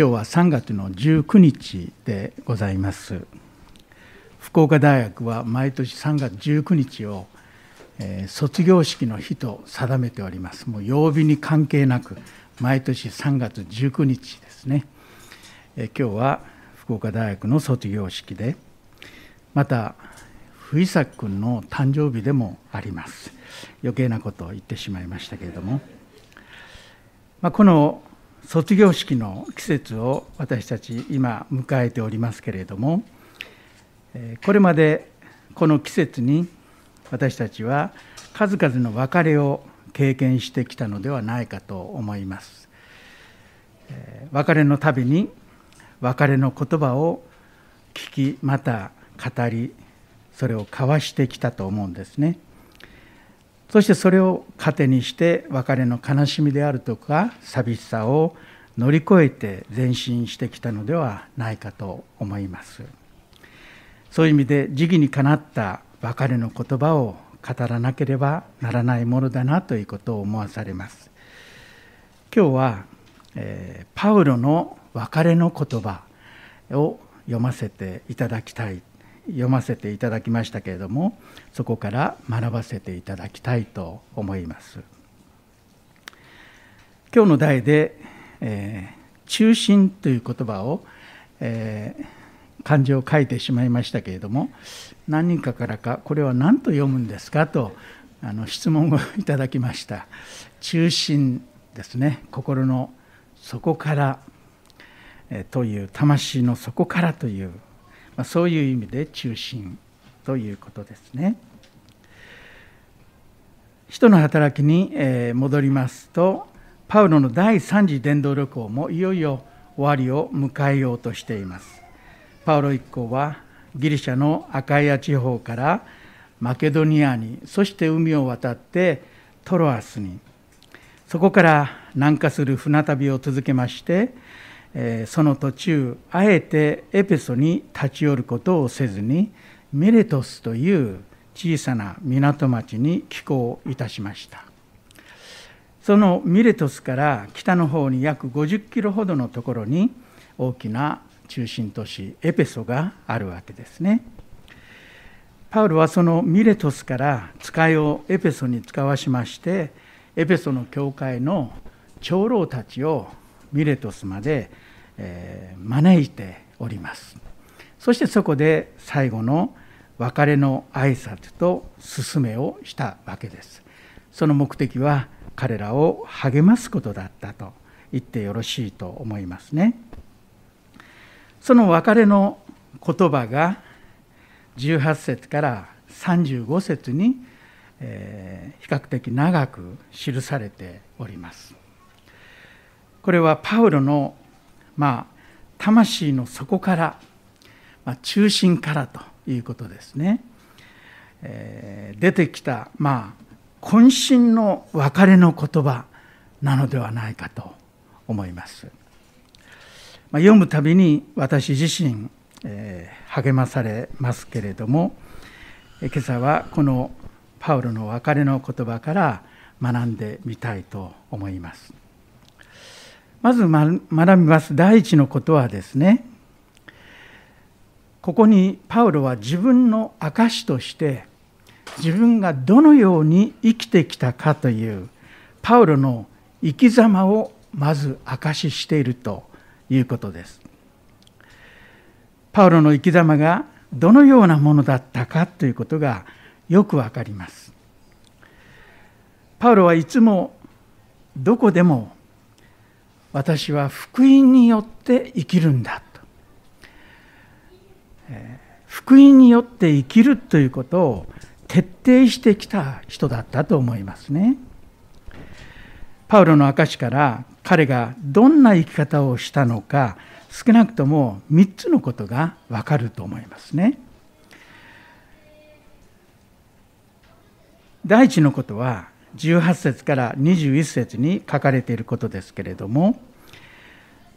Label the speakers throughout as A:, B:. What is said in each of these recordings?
A: 今日は3月の19日でございます。福岡大学は毎年3月19日を、えー、卒業式の日と定めております。もう曜日に関係なく毎年3月19日ですね、えー、今日は福岡大学の卒業式でまた藤崎君の誕生日でもあります。余計なことを言ってしまいましたけれども、まあ、この卒業式の季節を私たち今迎えておりますけれどもこれまでこの季節に私たちは数々の別れを経験してきたのではないかと思います。別れのたびに別れの言葉を聞きまた語りそれを交わしてきたと思うんですね。そしてそれを糧にして別れの悲しみであるとか寂しさを乗り越えて前進してきたのではないかと思います。そういう意味で時期にかなった別れの言葉を語らなければならないものだなということを思わされます。今日は、えー、パウロの別れの言葉を読ませていただきたい読ませていただきましたけれどもそこから学ばせていただきたいと思います。今日の題で、えー、中心という言葉を、えー、漢字を書いてしまいましたけれども何人かからかこれは何と読むんですかとあの質問をいただきました。中心ですね。心の底から、えー、という魂の底からというまあ、そういう意味で中心ということですね。人の働きに戻りますとパウロの第3次伝道旅行もいよいよ終わりを迎えようとしています。パウロ一行はギリシャのアカイア地方からマケドニアにそして海を渡ってトロアスにそこから南下する船旅を続けましてその途中あえてエペソに立ち寄ることをせずにメレトスという小さな港町に寄港いたしました。そのミレトスから北の方に約50キロほどのところに大きな中心都市エペソがあるわけですね。パウロはそのミレトスから使いをエペソに使わしましてエペソの教会の長老たちをミレトスまで、えー、招いております。そしてそこで最後の別れの挨拶と勧めをしたわけです。その目的は彼らを励ますことだったと言ってよろしいと思いますね。その別れの言葉が18節から35節に、え、比較的長く記されております。これはパウロの、まあ、魂の底から、まあ、中心からということですね。えー、出てきた、まあ、渾身の別れの言葉なのではないかと思います。まあ、読むたびに私自身、えー、励まされますけれども今朝はこのパウロの別れの言葉から学んでみたいと思います。まず学びます第一のことはですねここにパウロは自分の証として自分がどのように生きてきたかというパウロの生き様をまず証ししているということです。パウロの生き様がどのようなものだったかということがよくわかります。パウロはいつもどこでも私は福音によって生きるんだと、福音によって生きるということを徹底してきた人だったと思いますね。パウロの証から彼がどんな生き方をしたのか少なくとも3つのことがわかると思いますね。第一のことは18節から21節に書かれていることですけれども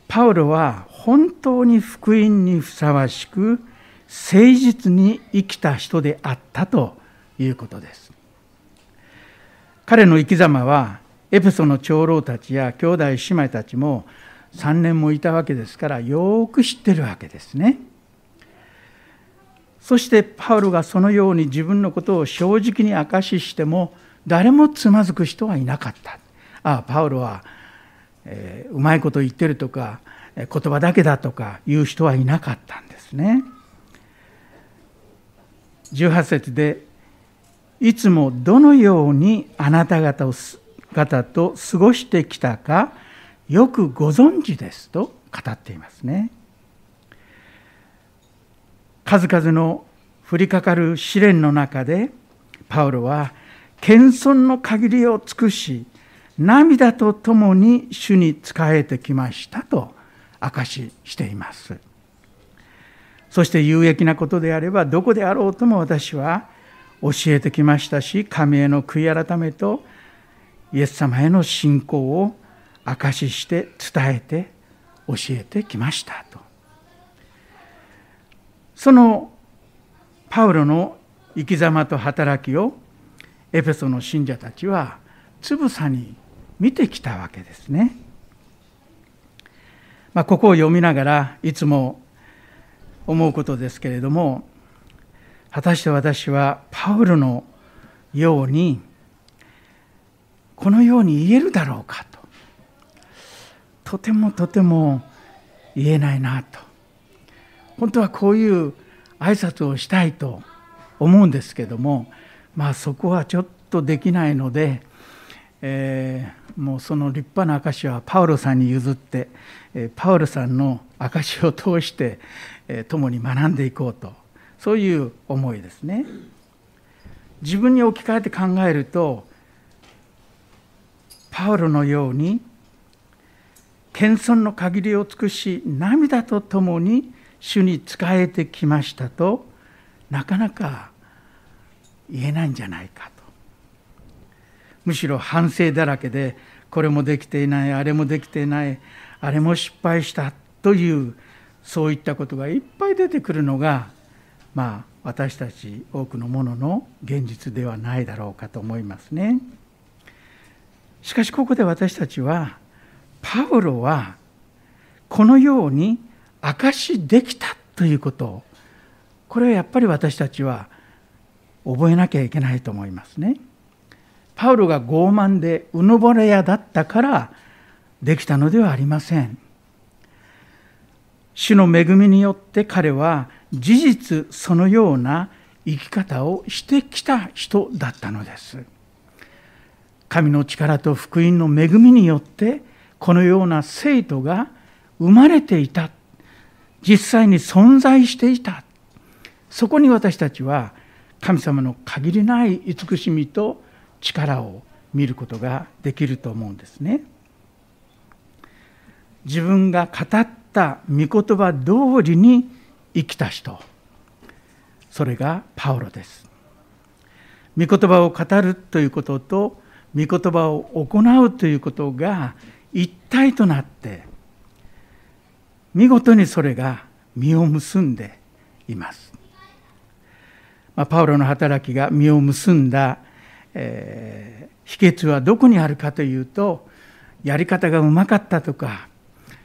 A: パウロは本当に福音にふさわしく誠実に生きた人であったということです彼の生き様はエペソの長老たちや兄弟姉妹たちも3年もいたわけですからよく知ってるわけですね。そしてパウロがそのように自分のことを正直に明かししても誰もつまずく人はいなかった。ああパウロは、えー、うまいこと言ってるとか言葉だけだとか言う人はいなかったんですね。18節でいつもどのようにあなた方を方と過ごしてきたかよくご存知ですと語っていますね。数々の降りかかる試練の中でパウロは謙遜の限りを尽くし涙とともに主に仕えてきましたと証ししています。そして有益なことであればどこであろうとも私は教えてきましたし神への悔い改めとイエス様への信仰を証しして伝えて教えてきましたとそのパウロの生き様と働きをエペソの信者たちはつぶさに見てきたわけですね。まあ、ここを読みながらいつも思うことですけれども果たして私はパウロのようにこのように言えるだろうかととてもとても言えないなと本当はこういう挨拶をしたいと思うんですけどもまあそこはちょっとできないので、えー、もうその立派な証はパウロさんに譲って、えパウロさんの証を通して、え共に学んでいこうとそういう思いですね。自分に置き換えて考えるとパウロのように謙遜の限りを尽くし涙とともに主に仕えてきましたとなかなか言えないんじゃないかとむしろ反省だらけでこれもできていないあれもできていないあれも失敗したというそういったことがいっぱい出てくるのがまあ私たち多くのものの現実ではないだろうかと思いますね。しかしここで私たちはパウロはこのように証しできたということこれはやっぱり私たちは覚えなきゃいけないと思いますね。パウロが傲慢でうぬぼれ屋だったからできたのではありません。主の恵みによって彼は事実そのような生き方をしてきた人だったのです。神の力と福音の恵みによってこのような生徒が生まれていた実際に存在していたそこに私たちは神様の限りない慈しみと力を見ることができると思うんですね。自分が語った御言葉通りに生きた人それがパウロです。御言葉を語るということと御言葉を行うということが一体となって見事にそれが実を結んでいます。まあ、パウロの働きが実を結んだ、えー、秘訣はどこにあるかというとやり方がうまかったとか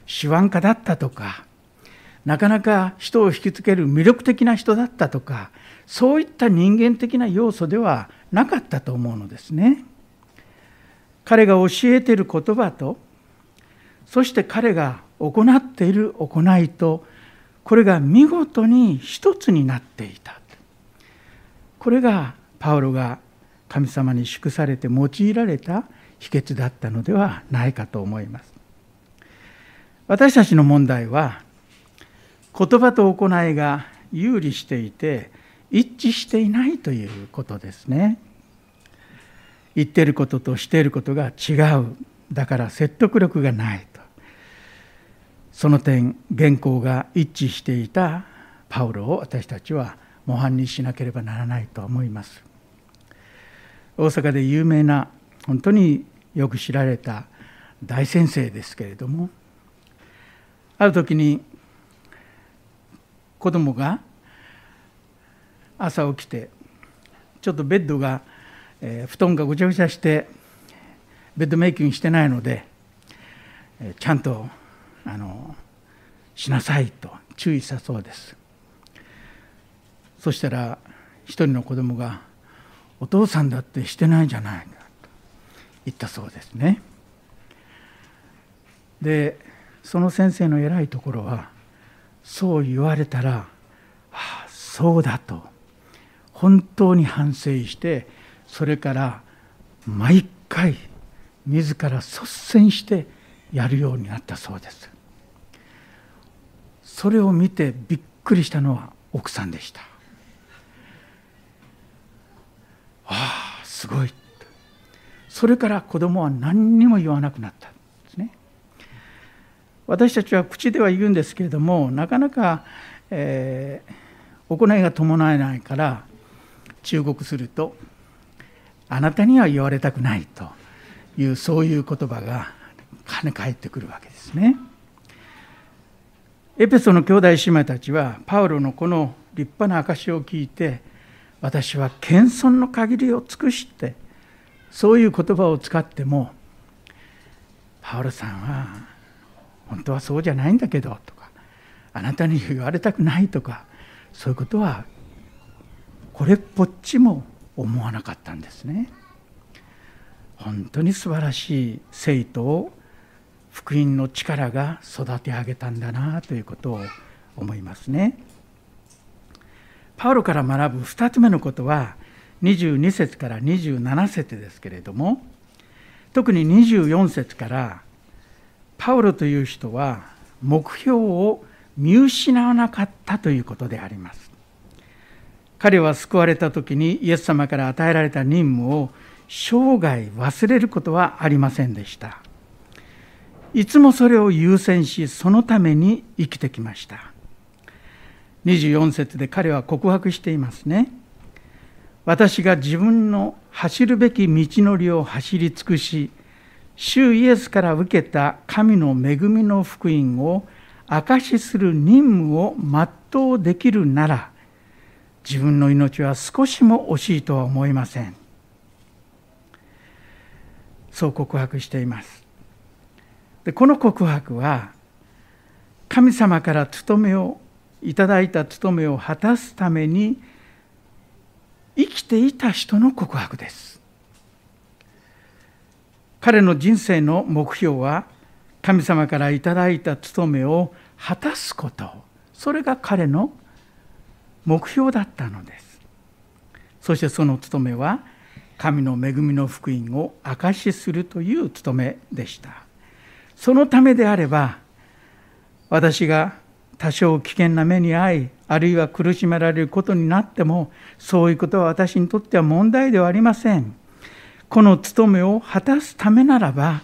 A: 手腕家だったとかなかなか人を引きつける魅力的な人だったとかそういった人間的な要素ではなかったと思うのですね。彼が教えている言葉とそして彼が行っている行いとこれが見事に一つになっていたこれがパウロが神様に祝されて用いられた秘訣だったのではないかと思います。私たちの問題は言葉と行いが有利していて一致していないということですね。言ってることとしていることが違う。だから説得力がないと。その点原稿が一致していたパウロを私たちは模範にしなければならないと思います。大阪で有名な本当によく知られた大先生ですけれどもある時に子供が朝起きてちょっとベッドがえー、布団がぐちゃぐちゃしてベッドメイキングしてないので、えー、ちゃんとあのしなさいと注意したそうです。そしたら一人の子供が「お父さんだってしてないじゃないか」と言ったそうですね。でその先生の偉いところはそう言われたら「ああそうだ」と本当に反省してそれから毎回自ら率先してやるようになったそうです。それを見てびっくりしたのは奥さんでした。ああすごいそれから子供は何にも言わなくなったんですね私たちは口では言うんですけれどもなかなか、えー、行いが伴えないから忠告するとあなたには言われたくないというそういう言葉が跳ね返ってくるわけですね。エペソの兄弟姉妹たちはパウロのこの立派な証を聞いて私は謙遜の限りを尽くしてそういう言葉を使ってもパウロさんは本当はそうじゃないんだけどとかあなたに言われたくないとかそういうことはこれっぽっちも思わなかったんですね。本当に素晴らしい生徒を福音の力が育て上げたんだなということを思いますね。パウロから学ぶ2つ目のことは22節から27節ですけれども特に24節からパウロという人は目標を見失わなかったということであります。彼は救われた時にイエス様から与えられた任務を生涯忘れることはありませんでした。いつもそれを優先しそのために生きてきました24節で彼は告白していますね。私が自分の走るべき道のりを走り尽くし主イエスから受けた神の恵みの福音を証しする任務を全うできるなら自分の命は少しも惜しいとは思いません。そう告白しています。でこの告白は神様から務めをいただいた務めを果たすために生きていた人の告白です。彼の人生の目標は神様からいただいた務めを果たすこと。それが彼の目標だったのです。そしてその務めは神の恵みの福音を証しするという務めでした。そのためであれば私が多少危険な目に遭いあるいは苦しめられることになってもそういうことは私にとっては問題ではありません。この務めを果たすためならば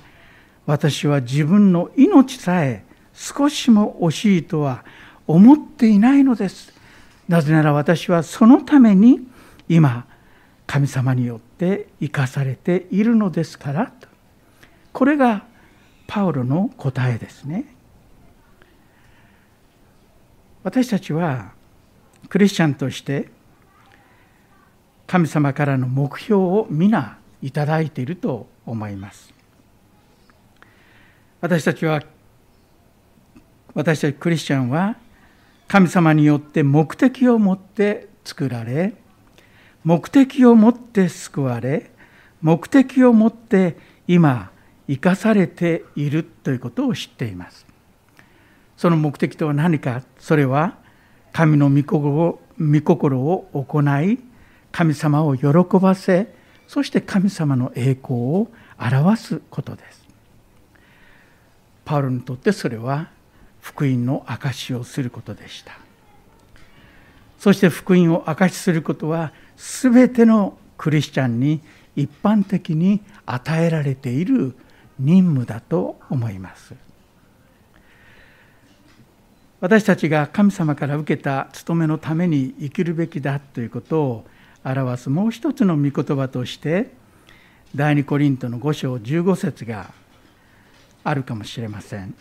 A: 私は自分の命さえ少しも惜しいとは思っていないのです。なぜなら私はそのために今神様によって生かされているのですからと。これがパウロの答えですね。私たちはクリスチャンとして神様からの目標を皆いただいていると思います。私たちは私たちクリスチャンは神様によって目的を持って作られ目的を持って救われ目的を持って今生かされているということを知っています。その目的とは何か？それは神の御心を御心を行い神様を喜ばせそして神様の栄光を表すことです。パウロにとってそれは福音の証しをすることでした。そして福音を証しすることは全てのクリスチャンに一般的に与えられている任務だと思います。私たちが神様から受けた務めのために生きるべきだということを表すもう一つの御言葉として第二コリントの5章15節があるかもしれません。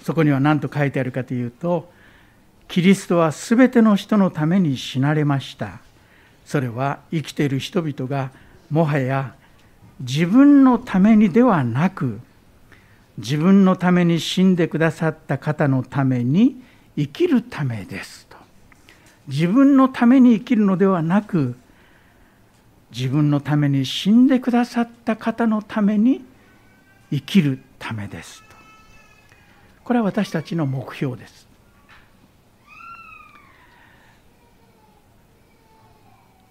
A: そこには何と書いてあるかというとキリストはすべての人のために死なれました。それは生きている人々がもはや自分のためにではなく自分のために死んでくださった方のために生きるためです。と。自分のために生きるのではなく自分のために死んでくださった方のために生きるためです。と。これは私たちの目標です。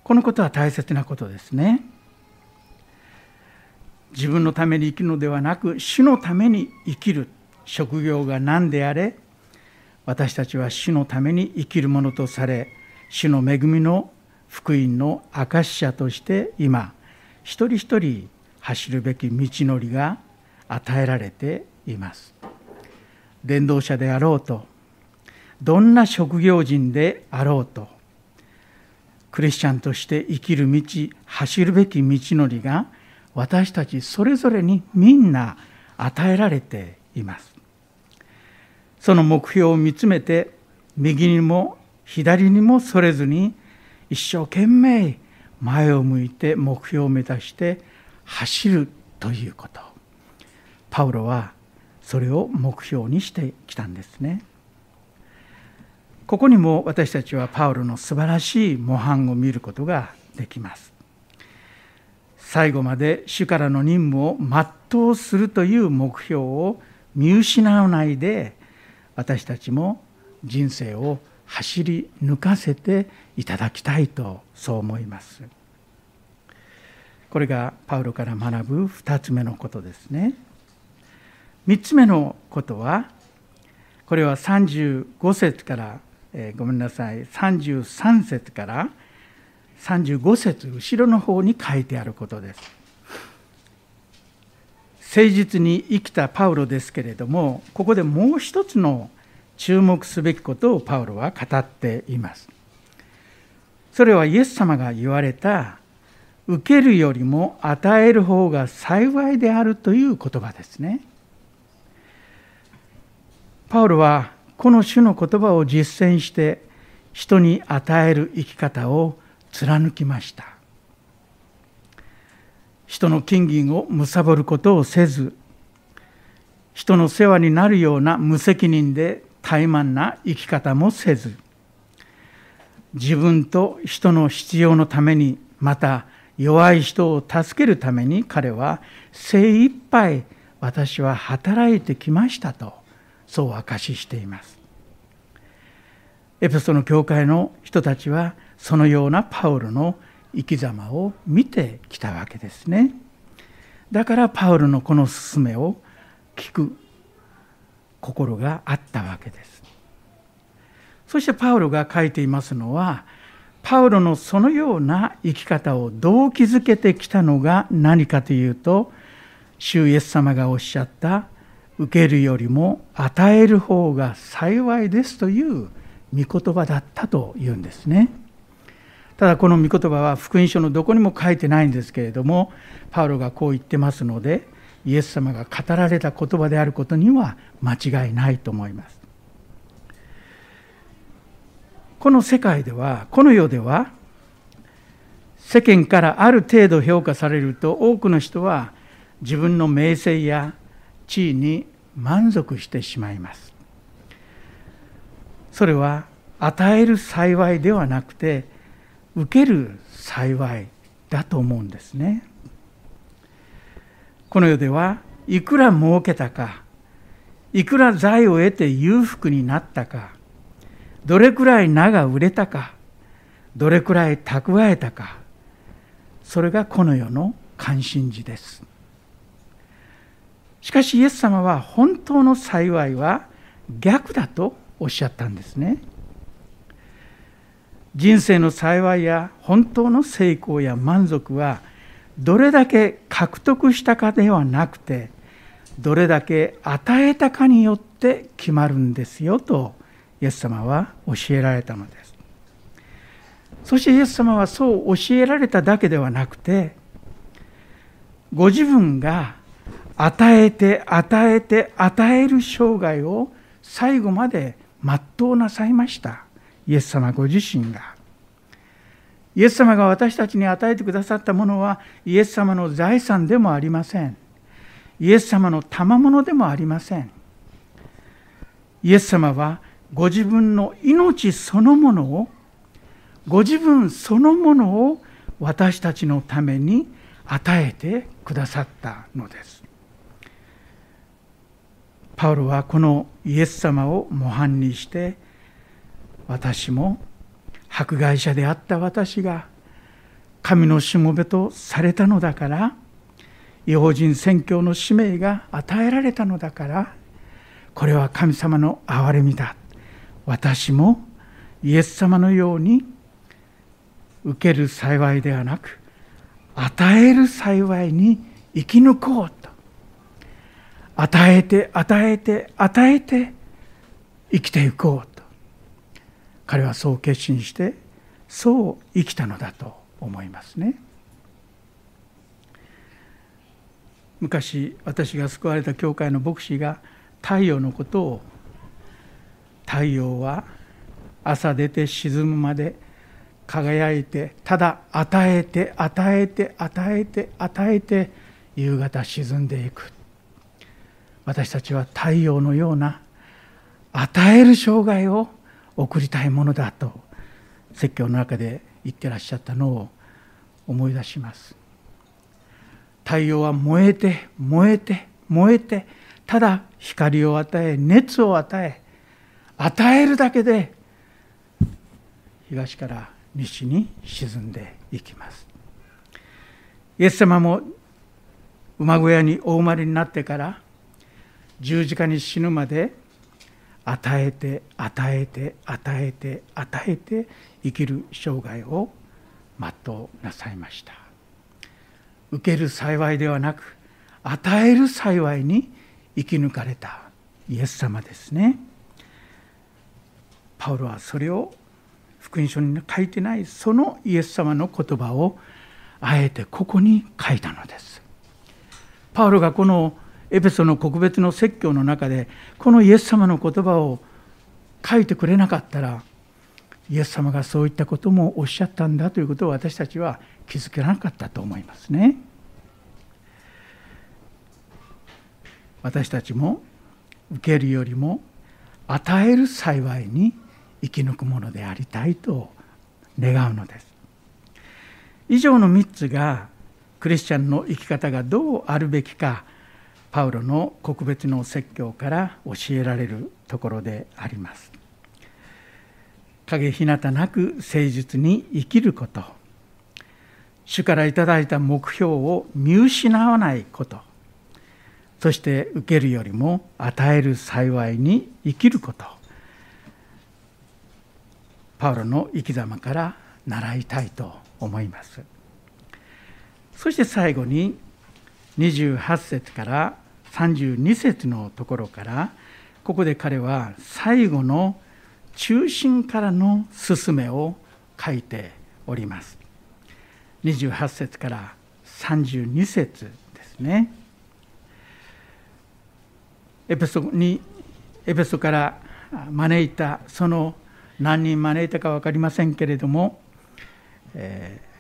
A: このことは大切なことですね。自分のために生きるのではなく主のために生きる。職業が何であれ私たちは主のために生きるものとされ主の恵みの福音の証者として今一人一人走るべき道のりが与えられています。伝道者であろうとどんな職業人であろうとクリスチャンとして生きる道走るべき道のりが私たちそれぞれにみんな与えられています。その目標を見つめて右にも左にもそれずに一生懸命前を向いて目標を目指して走るということ。パウロはそれを目標にしてきたんですね。ここにも私たちはパウロの素晴らしい模範を見ることができます。最後まで主からの任務を全うするという目標を見失わないで私たちも人生を走り抜かせていただきたいとそう思います。これがパウロから学ぶ2つ目のことですね。3つ目のことはこれは35節から、えー、ごめんなさい。33節から35節後ろの方に書いてあることです。誠実に生きたパウロですけれどもここでもう一つの注目すべきことをパウロは語っています。それはイエス様が言われた受けるよりも与える方が幸いであるという言葉ですね。パウロはこの種の言葉を実践して人に与える生き方を貫きました。人の金銀を貪ることをせず人の世話になるような無責任で怠慢な生き方もせず自分と人の必要のためにまた弱い人を助けるために彼は精一杯私は働いてきましたとそう証ししています。エペソの教会の人たちはそのようなパウロの生き様を見てきたわけですね。だからパウロのこの勧めを聞く心があったわけです。そしてパウロが書いていますのはパウロのそのような生き方をどう築けてきたのが何かというと主イエス様がおっしゃった受けるよりも与える方が幸いですという御言葉だったというんですね。ただこの御言葉は福音書のどこにも書いてないんですけれどもパウロがこう言ってますのでイエス様が語られた言葉であることには間違いないと思います。この世界ではこの世では世間からある程度評価されると多くの人は自分の名声や地位に満足してしまいます。それは与える幸いではなくて受ける幸いだと思うんですね。この世ではいくら儲けたかいくら財を得て裕福になったかどれくらい名が売れたかどれくらい蓄えたかそれがこの世の関心事です。しかしイエス様は本当の幸いは逆だとおっしゃったんですね。人生の幸いや本当の成功や満足はどれだけ獲得したかではなくてどれだけ与えたかによって決まるんですよとイエス様は教えられたのです。そしてイエス様はそう教えられただけではなくてご自分が与えて与えて与える生涯を最後まで全うなさいました。イエス様ご自身が。イエス様が私たちに与えてくださったものはイエス様の財産でもありません。イエス様の賜物でもありませんイエス様はご自分の命そのものをご自分そのものを私たちのために与えてくださったのですパウロはこのイエス様を模範にして私も迫害者であった私が神のしもべとされたのだから違法人宣教の使命が与えられたのだからこれは神様の憐れみだ。私もイエス様のように受ける幸いではなく与える幸いに生き抜こうと。与えて与えて与えて生きていこうと。彼はそう決心してそう生きたのだと思いますね。昔私が救われた教会の牧師が太陽のことを太陽は朝出て沈むまで輝いてただ与えて与えて与えて与えて夕方沈んでいく。私たちは太陽のような与える生涯を送りたいものだと説教の中で言ってらっしゃったのを思い出します。太陽は燃えて燃えて燃えてただ光を与え熱を与え与えるだけで東から西に沈んでいきます。イエス様も馬小屋にお生まれになってから十字架に死ぬまで与えて与えて与えて与えて生きる生涯を全うなさいました。受ける幸いではなく与える幸いに生き抜かれたイエス様ですね。パウロはそれを福音書に書いてないそのイエス様の言葉をあえてここに書いたのです。パウロがこのエペソの国別の説教の中でこのイエス様の言葉を書いてくれなかったらイエス様がそういったこともおっしゃったんだということを私たちは気づけなかったと思いますね。私たちも受けるよりも与える幸いに生き抜くものでありたいと願うのです。以上の3つがクリスチャンの生き方がどうあるべきかパウロの告別の説教から教えられるところであります。影ひなたなく誠実に生きること。主からいただいた目標を見失わないこと。そして受けるよりも与える幸いに生きること。パウロの生き様から習いたいと思います。そして最後に28節から32節のところからここで彼は最後の中心からの勧めを書いております。28節から32節ですね。エペソにエペソから招いたその何人招いたか分かりませんけれども、えー、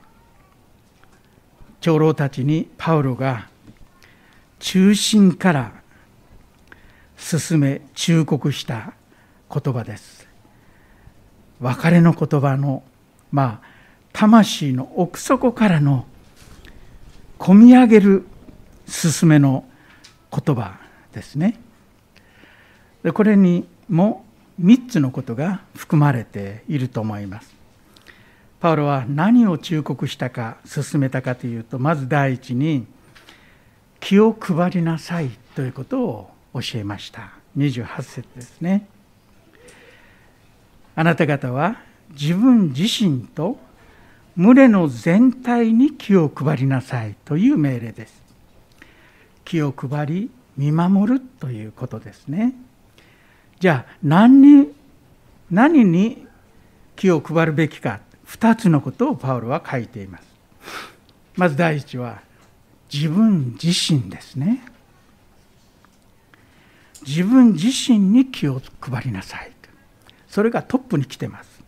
A: 長老たちにパウロが中心から進め忠告した言葉です。別れの言葉のまあ魂の奥底からの込み上げる勧めの言葉ですね。でこれにも3つのことが含まれていると思います。パウロは何を忠告したか進めたかというとまず第一に気を配りなさいということを教えました。28節ですね。あなた方は自分自身と群れの全体に気を配りなさいという命令です。気を配り見守るということですね。じゃあ何に何に気を配るべきか。2つのことをパウロは書いています。まず第一は自分自身ですね。自分自身に気を配りなさい。それがトップに来てます。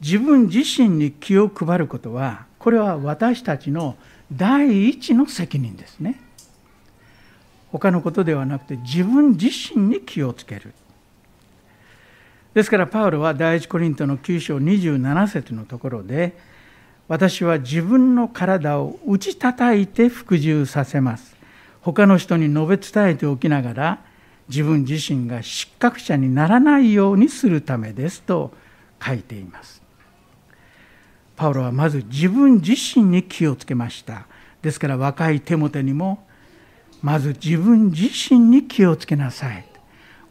A: 自分自身に気を配ることはこれは私たちの第一の責任ですね。他のことではなくて自分自身に気をつける。ですからパウロは第一コリントの9章27節のところで私は自分の体を打ち叩いて服従させます。他の人に述べ伝えておきながら自分自身が失格者にならないようにするためですと書いています。パウロはまず自分自身に気をつけました。ですから若いテモテにもまず自分自身に気をつけなさい。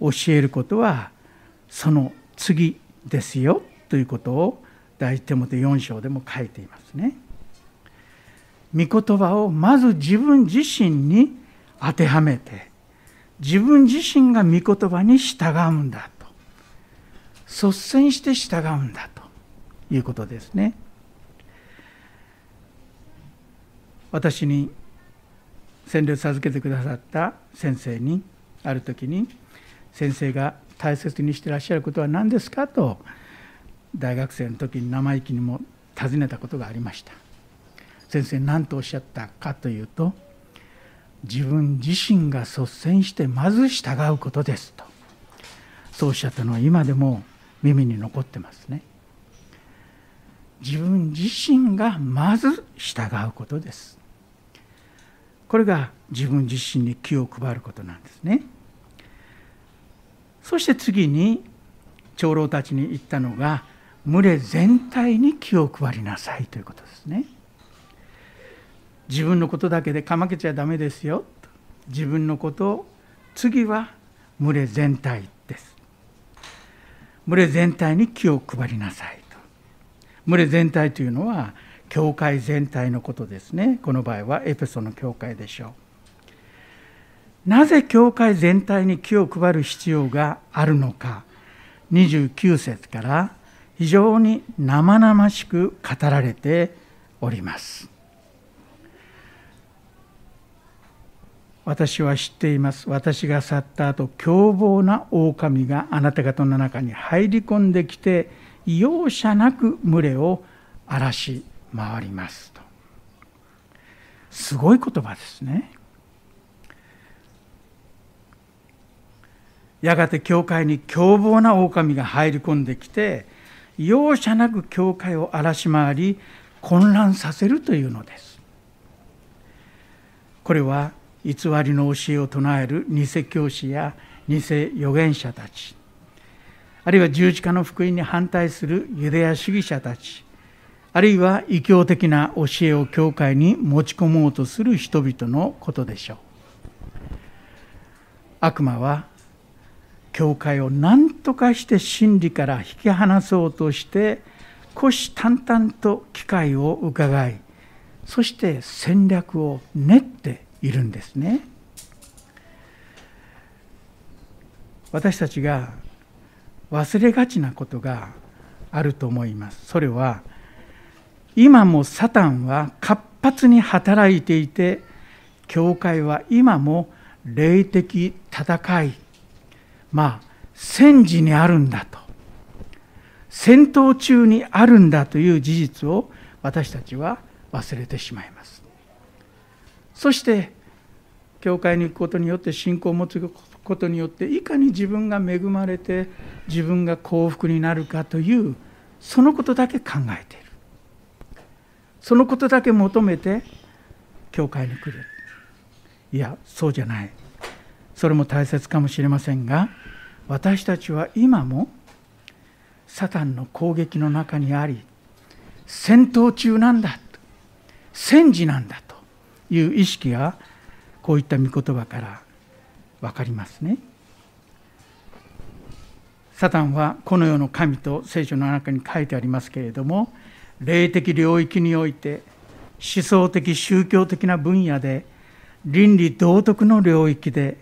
A: 教えることはその次ですよということを第一テモテ4章でも書いていますね。御言葉をまず自分自身に当てはめて自分自身が御言葉に従うんだと率先して従うんだということですね。私に洗礼授けてくださった先生にある時に先生が大切にしてらっしゃることは何ですかと大学生の時に生意気にも尋ねたことがありました。先生何とおっしゃったかというと自分自身が率先してまず従うことですと。そうおっしゃったのは今でも耳に残ってますね。自分自身がまず従うことです。これが自分自身に気を配ることなんですね。そして次に長老たちに言ったのが群れ全体に気を配りなさいということですね。自分のことだけでかまけちゃダメですよ。自分のことを次は群れ全体です。群れ全体に気を配りなさいと。群れ全体というのは教会全体のことですね。この場合はエペソの教会でしょう。なぜ教会全体に気を配る必要があるのか。29節から非常に生々しく語られております。私は知っています。私が去った後凶暴な狼があなた方の中に入り込んできて容赦なく群れを荒らし回ります。と。すごい言葉ですね。やがて教会に凶暴な狼が入り込んできて容赦なく教会を荒らし回り混乱させるというのです。これは偽りの教えを唱える偽教師や偽預言者たちあるいは十字架の福音に反対するユダヤ主義者たちあるいは異教的な教えを教会に持ち込もうとする人々のことでしょう。悪魔は教会を何とかして真理から引き離そうとして虎視眈々と機会を伺いそして戦略を練っているんですね。私たちが忘れがちなことがあると思います。それは今もサタンは活発に働いていて教会は今も霊的戦いまあ戦時にあるんだと。戦闘中にあるんだという事実を私たちは忘れてしまいます。そして教会に行くことによって信仰を持つことによっていかに自分が恵まれて自分が幸福になるかというそのことだけ考えている。そのことだけ求めて教会に来る。いやそうじゃない。それも大切かもしれませんが私たちは今もサタンの攻撃の中にあり戦闘中なんだ戦時なんだという意識がこういった御言葉から分かりますね。サタンはこの世の神と聖書の中に書いてありますけれども霊的領域において思想的宗教的な分野で倫理道徳の領域で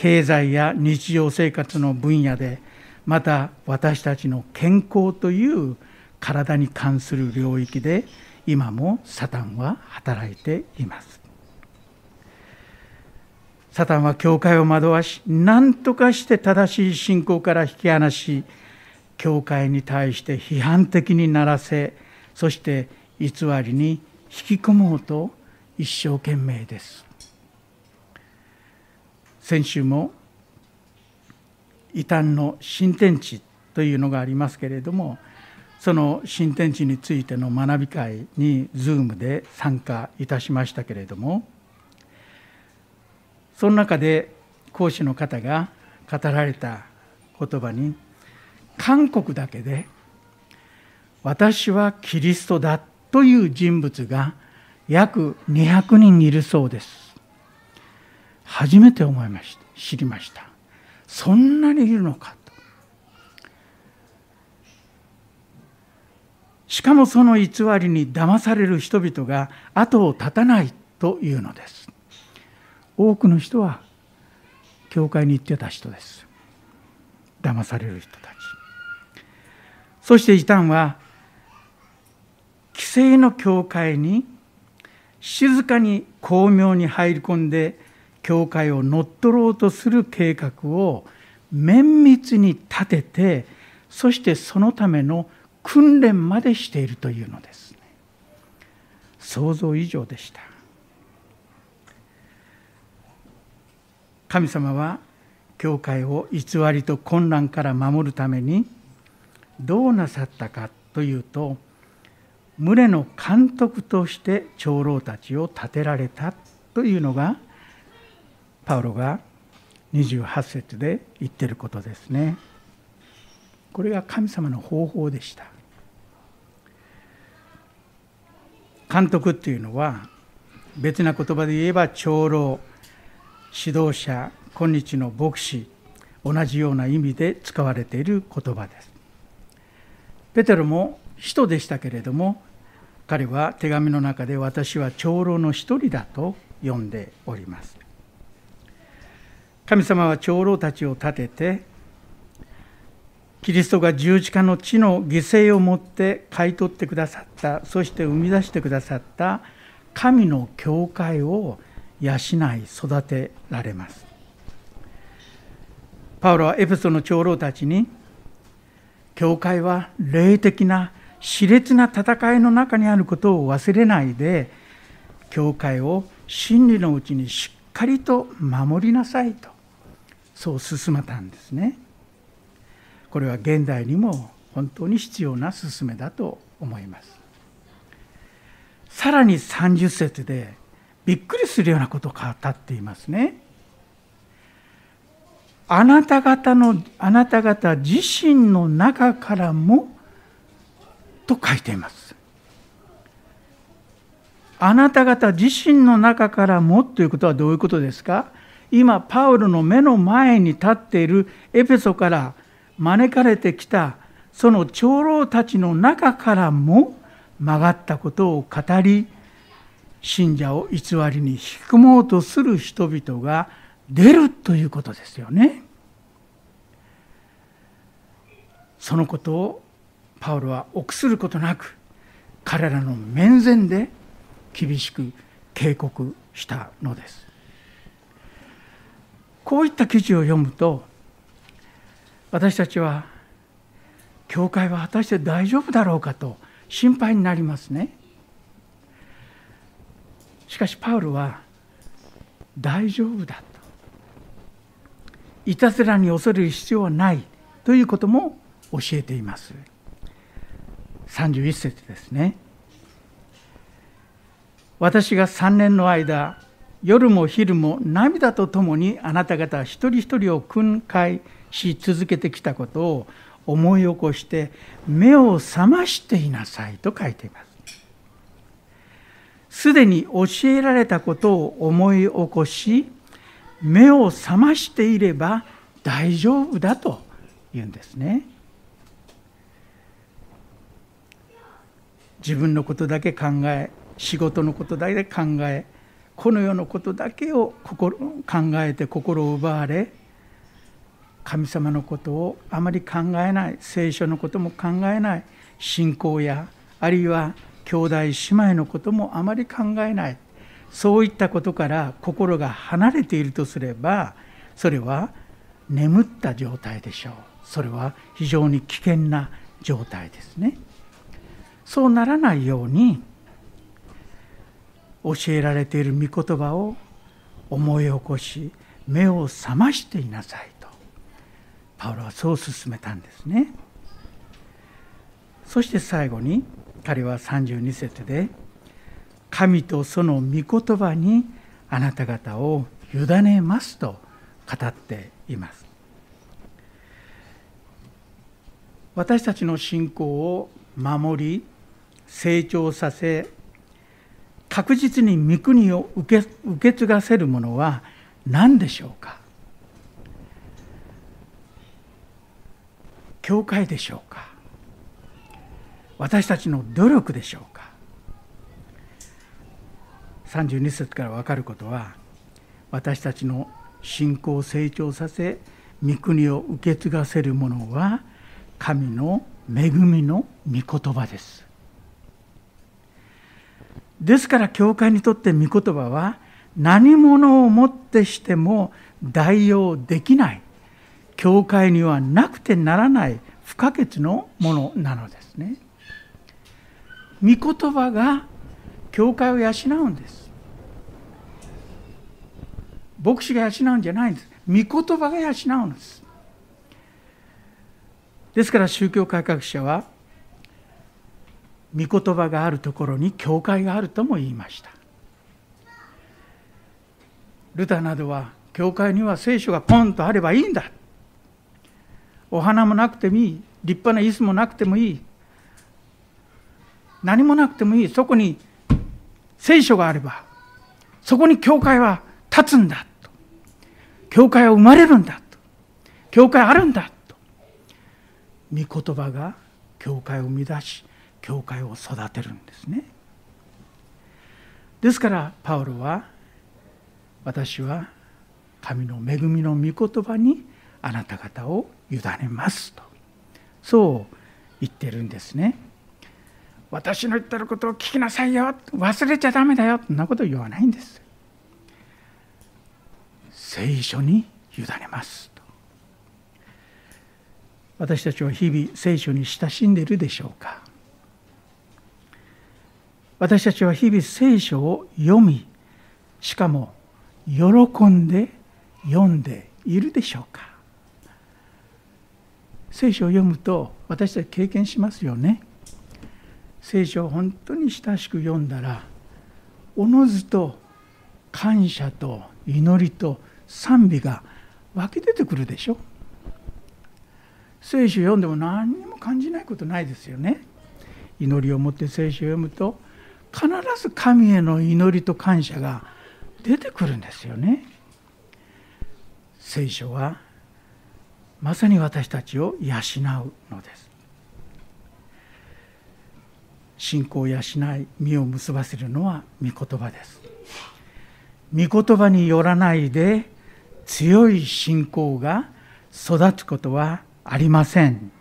A: 経済や日常生活の分野でまた私たちの健康という体に関する領域で今もサタンは働いています。サタンは教会を惑わし何とかして正しい信仰から引き離し教会に対して批判的にならせそして偽りに引き込もうと一生懸命です。先週も異端の新天地というのがありますけれどもその新天地についての学び会に Zoom で参加いたしましたけれどもその中で講師の方が語られた言葉に韓国だけで私はキリストだという人物が約200人いるそうです。初めて思いました。知りました。そんなにいるのかと。しかもその偽りに騙される人々が後を絶たないというのです。多くの人は教会に行ってた人です。騙される人たち。そして異端は規制の教会に静かに巧妙に入り込んで教会を乗っ取ろうとする計画を綿密に立ててそしてそのための訓練までしているというのです、想像以上でした。神様は教会を偽りと混乱から守るためにどうなさったかというと群れの監督として長老たちを立てられたというのがパウロが28節で言ってることですね。これが神様の方法でした。監督っていうのは別な言葉で言えば長老指導者今日の牧師同じような意味で使われている言葉です。ペテロも使徒でしたけれども彼は手紙の中で私は長老の一人だと呼んでおります神様は長老たちを立ててキリストが十字架の地の犠牲をもって買い取ってくださったそして生み出してくださった神の教会を養い育てられます。パウロはエペソの長老たちに教会は霊的な熾烈な戦いの中にあることを忘れないで教会を真理のうちにしっかりと守りなさいとそう進めたんですね。これは現代にも本当に必要な進めだと思います。さらに30節でびっくりするようなことを語っていますね。あなた方のあなた方自身の中からもと書いています。あなた方自身の中からもということはどういうことですか？今パウロの目の前に立っているエペソから招かれてきたその長老たちの中からも曲がったことを語り信者を偽りに引き込もうとする人々が出るということですよね。そのことをパウロは臆することなく彼らの面前で厳しく警告したのですこういった記事を読むと私たちは教会は果たして大丈夫だろうかと心配になりますね。しかしパウロは大丈夫だと。いたずらに恐れる必要はないということも教えています。31節ですね。私が3年の間夜も昼も涙とともにあなた方一人一人を訓戒し続けてきたことを思い起こして目を覚ましていなさいと書いていますすでに教えられたことを思い起こし目を覚ましていれば大丈夫だと言うんですね。自分のことだけ考え仕事のことだけ考えこの世のことだけを心考えて心を奪われ神様のことをあまり考えない聖書のことも考えない信仰やあるいは兄弟姉妹のこともあまり考えないそういったことから心が離れているとすればそれは眠った状態でしょうそれは非常に危険な状態ですね。そうならないように教えられている御言葉を思い起こし目を覚ましていなさいとパウロはそう進めたんですね。そして最後に彼は32節で「神とその御言葉にあなた方を委ねます」と語っています。私たちの信仰を守り成長させ確実に御国を受け受け継がせるものは何でしょうか？教会でしょうか？私たちの努力でしょうか？32節から分かることは私たちの信仰を成長させ御国を受け継がせるものは神の恵みの御言葉です。ですから教会にとって御言葉は何者をもってしても代用できない教会にはなくてならない不可欠のものなのですね。御言葉が教会を養うんです。牧師が養うんじゃないんです。御言葉が養うんです。ですから宗教改革者は御言葉があるところに教会があるとも言いました。ルタなどは教会には聖書がポンとあればいいんだ。お花もなくてもいい。立派な椅子もなくてもいい。何もなくてもいい。そこに聖書があればそこに教会は立つんだ。と教会は生まれるんだ。と教会あるんだ。と御言葉が教会を生み出し教会を育てるんですね。ですからパウロは私は神の恵みの御言葉にあなた方を委ねますとそう言ってるんですね。私の言ってることを聞きなさいよ忘れちゃダメだよそんなこと言わないんです。聖書に委ねますと。私たちは日々聖書に親しんでいるでしょうか。私たちは日々聖書を読みしかも喜んで読んでいるでしょうか？聖書を読むと私たち経験しますよね。聖書を本当に親しく読んだらおのずと感謝と祈りと賛美が湧き出てくるでしょ。聖書を読んでも何にも感じないことないですよね。祈りを持って聖書を読むと必ず神への祈りと感謝が出てくるんですよね。聖書はまさに私たちを養うのです。信仰を養い実を結ばせるのは御言葉です。御言葉によらないで強い信仰が育つことはありません。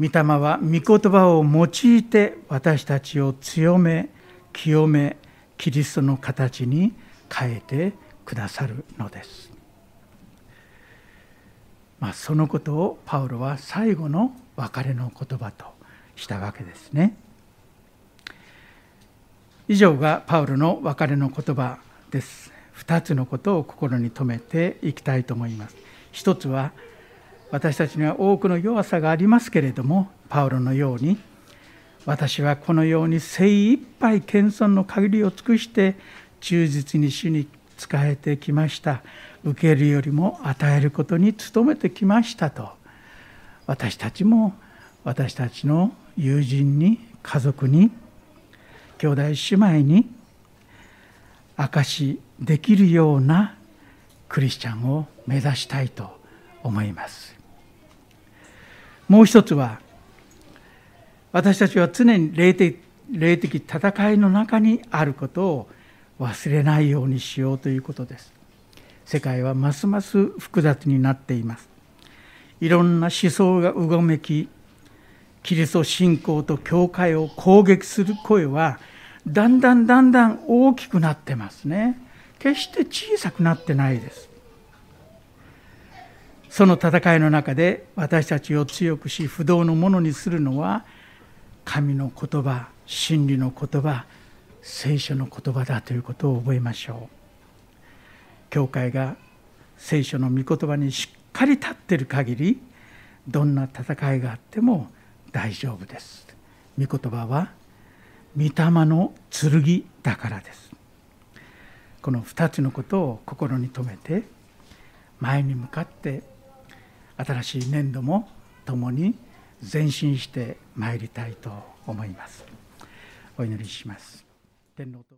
A: 御霊は御言葉を用いて私たちを強め清めキリストの形に変えてくださるのです。まあ、そのことをパウロは最後の別れの言葉としたわけですね。以上がパウロの別れの言葉です。2つのことを心に留めていきたいと思います。一つは私たちには多くの弱さがありますけれどもパウロのように私はこのように精一杯謙遜の限りを尽くして忠実に主に仕えてきました。受けるよりも与えることに努めてきましたと。私たちも私たちの友人に家族に兄弟姉妹に証しできるようなクリスチャンを目指したいと思います。もう一つは私たちは常に霊的霊的戦いの中にあることを忘れないようにしようということです。世界はますます複雑になっています。いろんな思想がうごめきキリスト信仰と教会を攻撃する声はだんだんだんだん大きくなってますね。決して小さくなってないです。その戦いの中で私たちを強くし不動のものにするのは神の言葉真理の言葉聖書の言葉だということを覚えましょう。教会が聖書の御言葉にしっかり立っている限りどんな戦いがあっても大丈夫です。御言葉は御霊の剣だからです。この2つのことを心に留めて前に向かって新しい年度も共に前進してまいりたいと思います。お祈りします。天皇